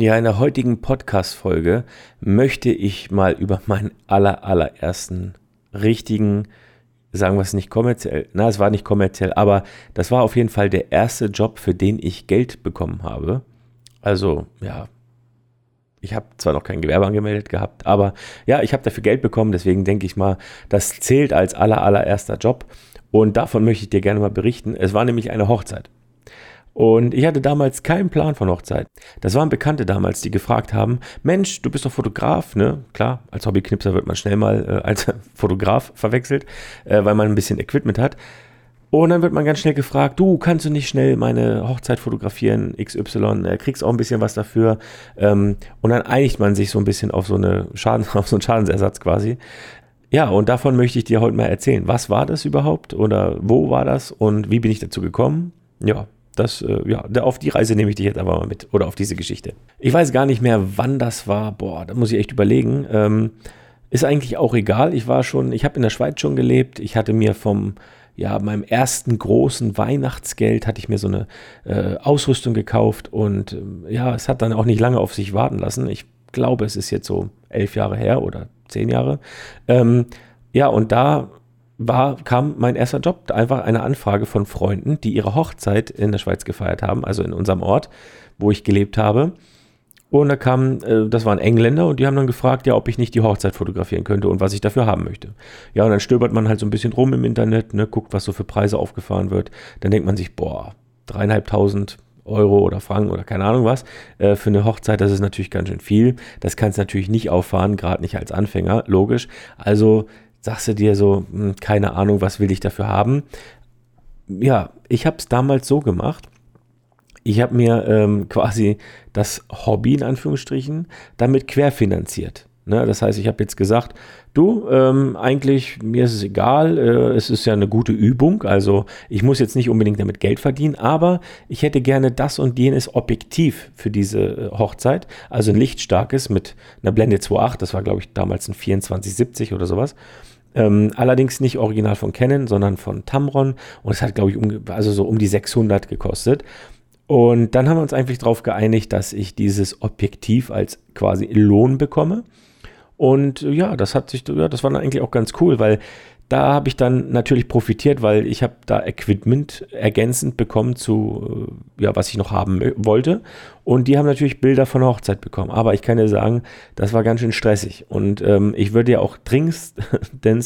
Ja, in der heutigen Podcast-Folge möchte ich mal über meinen aller, allerersten richtigen, sagen wir es nicht kommerziell, na, es war nicht kommerziell, aber das war auf jeden Fall der erste Job, für den ich Geld bekommen habe. Also, ja, ich habe zwar noch kein Gewerbe angemeldet gehabt, aber ja, ich habe dafür Geld bekommen, deswegen denke ich mal, das zählt als aller, allererster Job. Und davon möchte ich dir gerne mal berichten. Es war nämlich eine Hochzeit. Und ich hatte damals keinen Plan von Hochzeit. Das waren Bekannte damals, die gefragt haben: Mensch, du bist doch Fotograf, ne? Klar, als Hobbyknipser wird man schnell mal äh, als Fotograf verwechselt, äh, weil man ein bisschen Equipment hat. Und dann wird man ganz schnell gefragt, du kannst du nicht schnell meine Hochzeit fotografieren, XY, äh, kriegst auch ein bisschen was dafür. Ähm, und dann einigt man sich so ein bisschen auf so, eine Schaden, auf so einen Schadensersatz quasi. Ja, und davon möchte ich dir heute mal erzählen. Was war das überhaupt oder wo war das und wie bin ich dazu gekommen? Ja, das, äh, ja, auf die Reise nehme ich dich jetzt einfach mal mit oder auf diese Geschichte. Ich weiß gar nicht mehr, wann das war. Boah, da muss ich echt überlegen. Ähm, ist eigentlich auch egal. Ich war schon, ich habe in der Schweiz schon gelebt. Ich hatte mir vom, ja, meinem ersten großen Weihnachtsgeld hatte ich mir so eine äh, Ausrüstung gekauft und äh, ja, es hat dann auch nicht lange auf sich warten lassen. Ich glaube, es ist jetzt so elf Jahre her oder zehn Jahre. Ähm, ja, und da war, kam mein erster Job, einfach eine Anfrage von Freunden, die ihre Hochzeit in der Schweiz gefeiert haben, also in unserem Ort, wo ich gelebt habe. Und da kamen, äh, das waren Engländer und die haben dann gefragt, ja, ob ich nicht die Hochzeit fotografieren könnte und was ich dafür haben möchte. Ja, und dann stöbert man halt so ein bisschen rum im Internet, ne, guckt, was so für Preise aufgefahren wird. Dann denkt man sich, boah, dreieinhalbtausend Euro oder Franken oder keine Ahnung was äh, für eine Hochzeit, das ist natürlich ganz schön viel. Das kannst du natürlich nicht auffahren, gerade nicht als Anfänger, logisch. Also sagst du dir so, hm, keine Ahnung, was will ich dafür haben. Ja, ich habe es damals so gemacht. Ich habe mir ähm, quasi das Hobby in Anführungsstrichen damit querfinanziert. Ne? Das heißt, ich habe jetzt gesagt, du, ähm, eigentlich, mir ist es egal, äh, es ist ja eine gute Übung, also ich muss jetzt nicht unbedingt damit Geld verdienen, aber ich hätte gerne das und jenes Objektiv für diese äh, Hochzeit, also ein lichtstarkes mit einer Blende 2.8, das war glaube ich damals ein 2470 oder sowas. Ähm, allerdings nicht original von Canon, sondern von Tamron und es hat glaube ich um, also so um die 600 gekostet. Und dann haben wir uns eigentlich darauf geeinigt, dass ich dieses Objektiv als quasi Lohn bekomme. Und ja, das hat sich, ja, das war dann eigentlich auch ganz cool, weil da habe ich dann natürlich profitiert, weil ich habe da Equipment ergänzend bekommen zu, äh, ja, was ich noch haben wollte. Und die haben natürlich Bilder von der Hochzeit bekommen. Aber ich kann dir sagen, das war ganz schön stressig. Und ähm, ich würde ja auch dringendst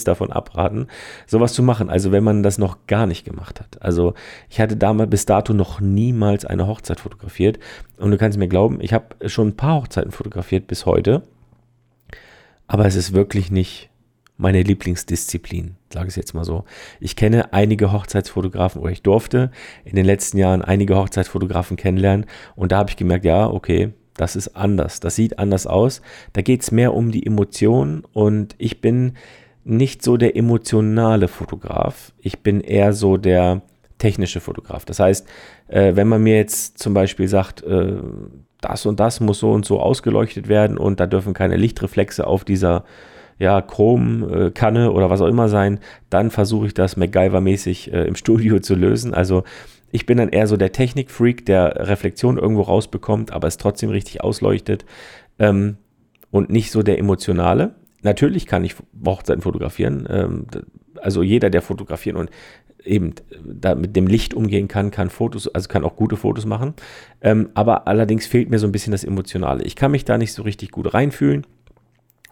davon abraten, sowas zu machen. Also wenn man das noch gar nicht gemacht hat. Also ich hatte damals bis dato noch niemals eine Hochzeit fotografiert. Und du kannst mir glauben, ich habe schon ein paar Hochzeiten fotografiert bis heute aber es ist wirklich nicht meine Lieblingsdisziplin, sage ich es jetzt mal so. Ich kenne einige Hochzeitsfotografen oder ich durfte in den letzten Jahren einige Hochzeitsfotografen kennenlernen und da habe ich gemerkt, ja, okay, das ist anders, das sieht anders aus. Da geht es mehr um die Emotionen und ich bin nicht so der emotionale Fotograf. Ich bin eher so der technische Fotograf. Das heißt, äh, wenn man mir jetzt zum Beispiel sagt, äh, das und das muss so und so ausgeleuchtet werden und da dürfen keine Lichtreflexe auf dieser ja, Chromkanne oder was auch immer sein, dann versuche ich das MacGyver-mäßig äh, im Studio zu lösen. Also ich bin dann eher so der Technikfreak, der Reflexion irgendwo rausbekommt, aber es trotzdem richtig ausleuchtet ähm, und nicht so der emotionale. Natürlich kann ich Hochzeiten fotografieren. Ähm, also jeder, der fotografieren und eben da mit dem Licht umgehen kann, kann Fotos, also kann auch gute Fotos machen. Ähm, aber allerdings fehlt mir so ein bisschen das Emotionale. Ich kann mich da nicht so richtig gut reinfühlen.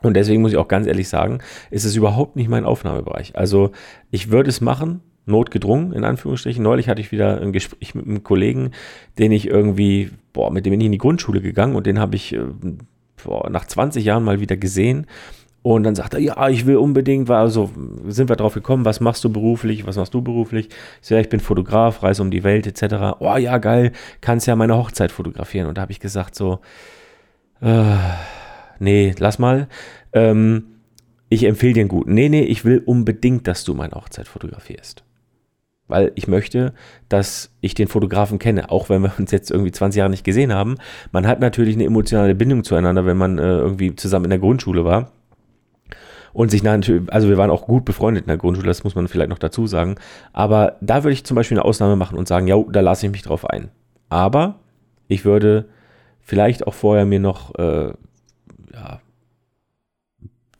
Und deswegen muss ich auch ganz ehrlich sagen, ist es überhaupt nicht mein Aufnahmebereich. Also ich würde es machen, notgedrungen, in Anführungsstrichen. Neulich hatte ich wieder ein Gespräch mit einem Kollegen, den ich irgendwie, boah, mit dem bin ich in die Grundschule gegangen und den habe ich äh, boah, nach 20 Jahren mal wieder gesehen. Und dann sagt er, ja, ich will unbedingt, also sind wir drauf gekommen, was machst du beruflich, was machst du beruflich? Ich so, ja, ich bin Fotograf, reise um die Welt etc. Oh ja, geil, kannst ja meine Hochzeit fotografieren. Und da habe ich gesagt so, äh, nee, lass mal. Ähm, ich empfehle dir einen guten. Nee, nee, ich will unbedingt, dass du meine Hochzeit fotografierst. Weil ich möchte, dass ich den Fotografen kenne, auch wenn wir uns jetzt irgendwie 20 Jahre nicht gesehen haben. Man hat natürlich eine emotionale Bindung zueinander, wenn man äh, irgendwie zusammen in der Grundschule war und sich natürlich, also wir waren auch gut befreundet in der Grundschule, das muss man vielleicht noch dazu sagen. Aber da würde ich zum Beispiel eine Ausnahme machen und sagen, ja, da lasse ich mich drauf ein. Aber ich würde vielleicht auch vorher mir noch äh, ja,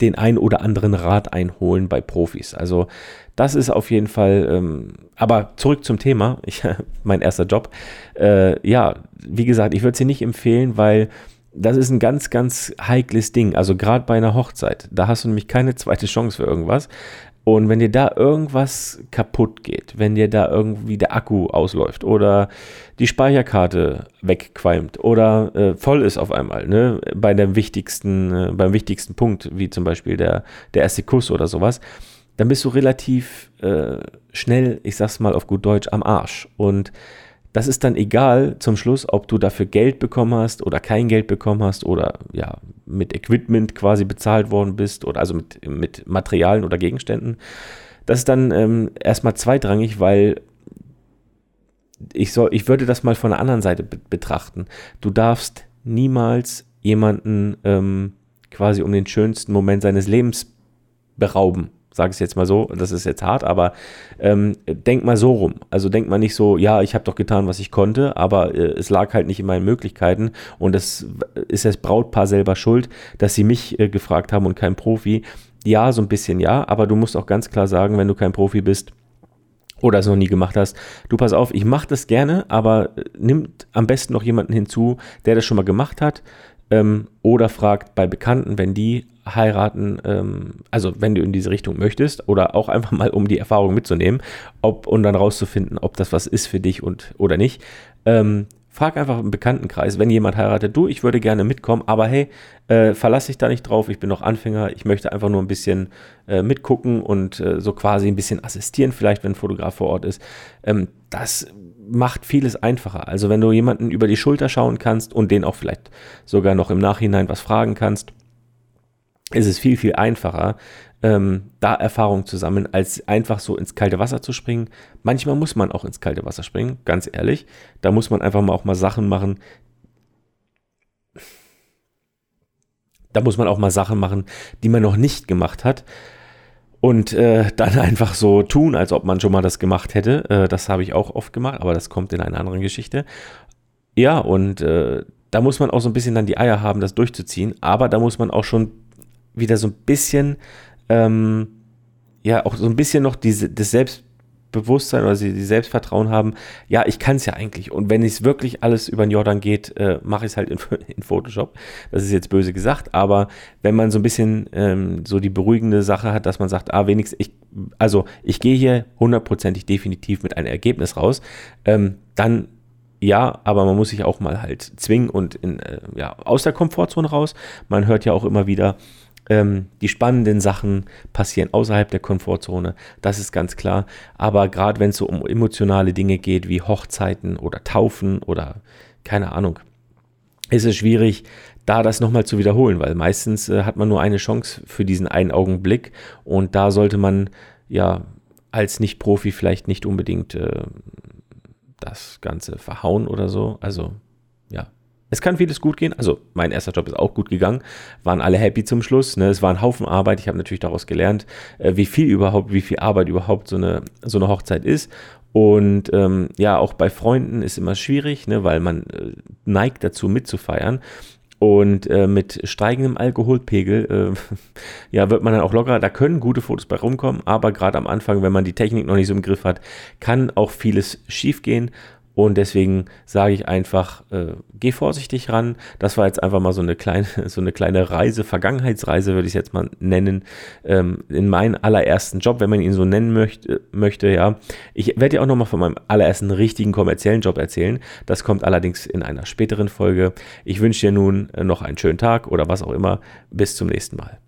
den ein oder anderen Rat einholen bei Profis. Also das ist auf jeden Fall, ähm, aber zurück zum Thema, ich, mein erster Job. Äh, ja, wie gesagt, ich würde sie nicht empfehlen, weil das ist ein ganz, ganz heikles Ding. Also gerade bei einer Hochzeit, da hast du nämlich keine zweite Chance für irgendwas. Und wenn dir da irgendwas kaputt geht, wenn dir da irgendwie der Akku ausläuft oder die Speicherkarte wegqualmt oder äh, voll ist auf einmal, ne, bei dem wichtigsten, äh, beim wichtigsten Punkt, wie zum Beispiel der, der erste Kuss oder sowas, dann bist du relativ äh, schnell, ich sag's mal auf gut Deutsch, am Arsch. Und das ist dann egal zum Schluss, ob du dafür Geld bekommen hast oder kein Geld bekommen hast oder ja, mit Equipment quasi bezahlt worden bist oder also mit, mit Materialien oder Gegenständen. Das ist dann ähm, erstmal zweitrangig, weil ich, soll, ich würde das mal von der anderen Seite be betrachten. Du darfst niemals jemanden ähm, quasi um den schönsten Moment seines Lebens berauben sage ich jetzt mal so, das ist jetzt hart, aber ähm, denk mal so rum. Also denk mal nicht so, ja, ich habe doch getan, was ich konnte, aber äh, es lag halt nicht in meinen Möglichkeiten und das ist das Brautpaar selber schuld, dass sie mich äh, gefragt haben und kein Profi. Ja, so ein bisschen ja, aber du musst auch ganz klar sagen, wenn du kein Profi bist, oder es noch nie gemacht hast, du pass auf, ich mache das gerne, aber äh, nimm am besten noch jemanden hinzu, der das schon mal gemacht hat, ähm, oder fragt bei Bekannten, wenn die heiraten, ähm, also wenn du in diese Richtung möchtest, oder auch einfach mal, um die Erfahrung mitzunehmen, ob und dann rauszufinden, ob das was ist für dich und oder nicht. Ähm, frag einfach im Bekanntenkreis, wenn jemand heiratet, du, ich würde gerne mitkommen, aber hey, äh, verlass dich da nicht drauf, ich bin noch Anfänger, ich möchte einfach nur ein bisschen äh, mitgucken und äh, so quasi ein bisschen assistieren, vielleicht, wenn ein Fotograf vor Ort ist. Ähm, das macht vieles einfacher. Also wenn du jemanden über die Schulter schauen kannst und den auch vielleicht sogar noch im Nachhinein was fragen kannst, ist es viel, viel einfacher, ähm, da Erfahrung zu sammeln, als einfach so ins kalte Wasser zu springen. Manchmal muss man auch ins kalte Wasser springen, ganz ehrlich. Da muss man einfach mal auch mal Sachen machen. Da muss man auch mal Sachen machen, die man noch nicht gemacht hat und äh, dann einfach so tun, als ob man schon mal das gemacht hätte. Äh, das habe ich auch oft gemacht, aber das kommt in einer anderen Geschichte. Ja, und äh, da muss man auch so ein bisschen dann die Eier haben, das durchzuziehen, aber da muss man auch schon wieder so ein bisschen, ähm, ja, auch so ein bisschen noch diese, das Selbst Bewusstsein oder die Selbstvertrauen haben, ja, ich kann es ja eigentlich. Und wenn es wirklich alles über den Jordan geht, äh, mache ich es halt in, in, Photoshop. Das ist jetzt böse gesagt, aber wenn man so ein bisschen ähm, so die beruhigende Sache hat, dass man sagt, ah, wenigstens, ich, also ich gehe hier hundertprozentig definitiv mit einem Ergebnis raus, ähm, dann ja, aber man muss sich auch mal halt zwingen und in, äh, ja, aus der Komfortzone raus. Man hört ja auch immer wieder, ähm, die spannenden Sachen passieren außerhalb der Komfortzone, das ist ganz klar. Aber gerade wenn es so um emotionale Dinge geht, wie Hochzeiten oder Taufen oder keine Ahnung, ist es schwierig, da das nochmal zu wiederholen, weil meistens äh, hat man nur eine Chance für diesen einen Augenblick und da sollte man ja als Nicht-Profi vielleicht nicht unbedingt äh, das Ganze verhauen oder so. Also ja, es kann vieles gut gehen. Also mein erster Job ist auch gut gegangen. Waren alle happy zum Schluss. Ne? Es war ein Haufen Arbeit. Ich habe natürlich daraus gelernt, äh, wie viel überhaupt, wie viel Arbeit überhaupt so eine, so eine Hochzeit ist. Und ähm, ja, auch bei Freunden ist immer schwierig, ne? weil man äh, neigt dazu mitzufeiern. Und äh, mit steigendem Alkoholpegel, äh, ja, wird man dann auch lockerer. Da können gute Fotos bei rumkommen, aber gerade am Anfang, wenn man die Technik noch nicht so im Griff hat, kann auch vieles schiefgehen. Und deswegen sage ich einfach, äh, geh vorsichtig ran. Das war jetzt einfach mal so eine kleine, so eine kleine Reise, Vergangenheitsreise würde ich es jetzt mal nennen, ähm, in meinen allerersten Job, wenn man ihn so nennen möchte, möchte ja. Ich werde dir auch nochmal von meinem allerersten richtigen kommerziellen Job erzählen. Das kommt allerdings in einer späteren Folge. Ich wünsche dir nun noch einen schönen Tag oder was auch immer. Bis zum nächsten Mal.